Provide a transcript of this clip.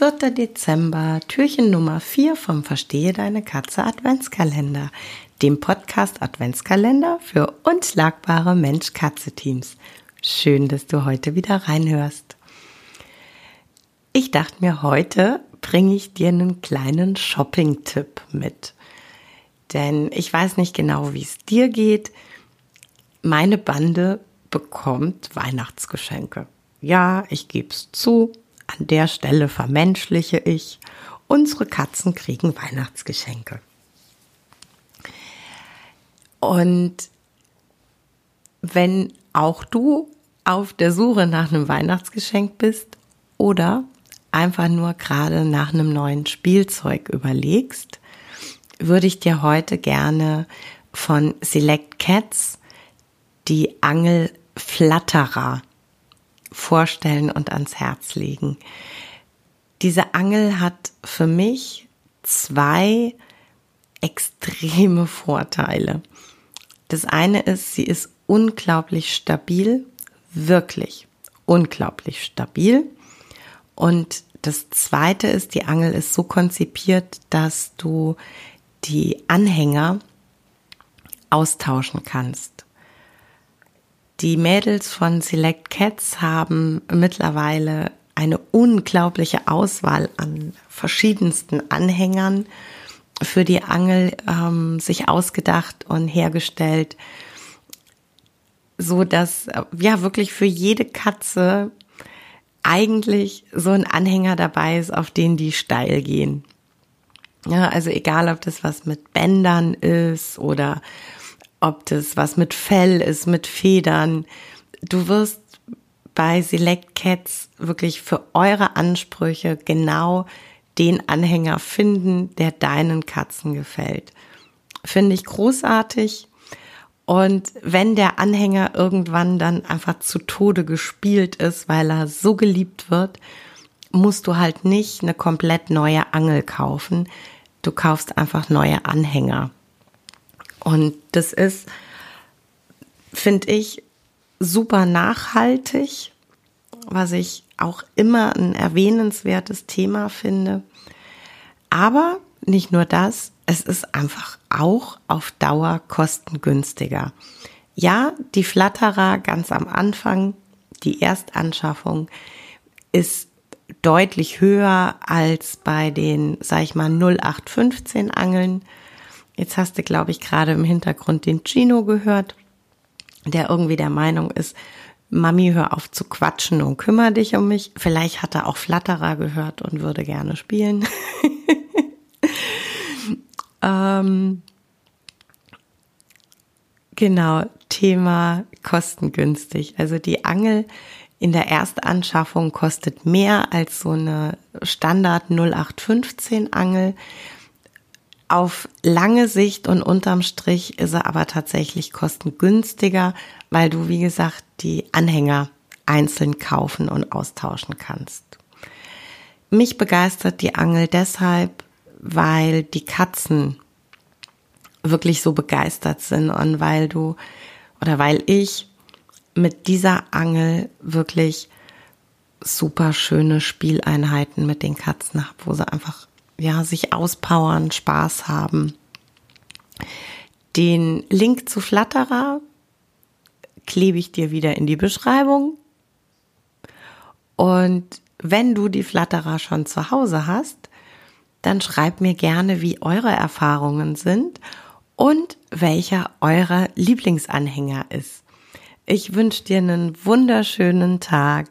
4. Dezember, Türchen Nummer 4 vom Verstehe deine Katze Adventskalender, dem Podcast Adventskalender für unschlagbare Mensch-Katze-Teams. Schön, dass du heute wieder reinhörst. Ich dachte mir, heute bringe ich dir einen kleinen Shopping-Tipp mit. Denn ich weiß nicht genau, wie es dir geht. Meine Bande bekommt Weihnachtsgeschenke. Ja, ich gebe es zu, an der Stelle vermenschliche ich. Unsere Katzen kriegen Weihnachtsgeschenke. Und wenn auch du auf der Suche nach einem Weihnachtsgeschenk bist oder einfach nur gerade nach einem neuen Spielzeug überlegst, würde ich dir heute gerne von Select Cats die Angel Flatterer vorstellen und ans Herz legen. Diese Angel hat für mich zwei extreme Vorteile. Das eine ist, sie ist unglaublich stabil, wirklich unglaublich stabil. Und das zweite ist, die Angel ist so konzipiert, dass du die Anhänger austauschen kannst. Die Mädels von Select Cats haben mittlerweile eine unglaubliche Auswahl an verschiedensten Anhängern für die Angel ähm, sich ausgedacht und hergestellt, so dass äh, ja wirklich für jede Katze eigentlich so ein Anhänger dabei ist, auf den die steil gehen. Ja, also egal, ob das was mit Bändern ist oder ob das was mit Fell ist, mit Federn. Du wirst bei Select Cats wirklich für eure Ansprüche genau den Anhänger finden, der deinen Katzen gefällt. Finde ich großartig. Und wenn der Anhänger irgendwann dann einfach zu Tode gespielt ist, weil er so geliebt wird, musst du halt nicht eine komplett neue Angel kaufen. Du kaufst einfach neue Anhänger. Und das ist, finde ich, super nachhaltig, was ich auch immer ein erwähnenswertes Thema finde. Aber nicht nur das, es ist einfach auch auf Dauer kostengünstiger. Ja, die Flatterer ganz am Anfang, die Erstanschaffung, ist deutlich höher als bei den, sag ich mal, 0815 Angeln. Jetzt hast du, glaube ich, gerade im Hintergrund den Gino gehört, der irgendwie der Meinung ist, Mami, hör auf zu quatschen und kümmere dich um mich. Vielleicht hat er auch Flatterer gehört und würde gerne spielen. ähm, genau, Thema kostengünstig. Also die Angel in der Erstanschaffung kostet mehr als so eine Standard 0815 Angel. Auf lange Sicht und unterm Strich ist er aber tatsächlich kostengünstiger, weil du, wie gesagt, die Anhänger einzeln kaufen und austauschen kannst. Mich begeistert die Angel deshalb, weil die Katzen wirklich so begeistert sind und weil du oder weil ich mit dieser Angel wirklich super schöne Spieleinheiten mit den Katzen habe, wo sie einfach ja, sich auspowern, Spaß haben. Den Link zu Flatterer klebe ich dir wieder in die Beschreibung. Und wenn du die Flatterer schon zu Hause hast, dann schreib mir gerne, wie eure Erfahrungen sind und welcher eurer Lieblingsanhänger ist. Ich wünsche dir einen wunderschönen Tag.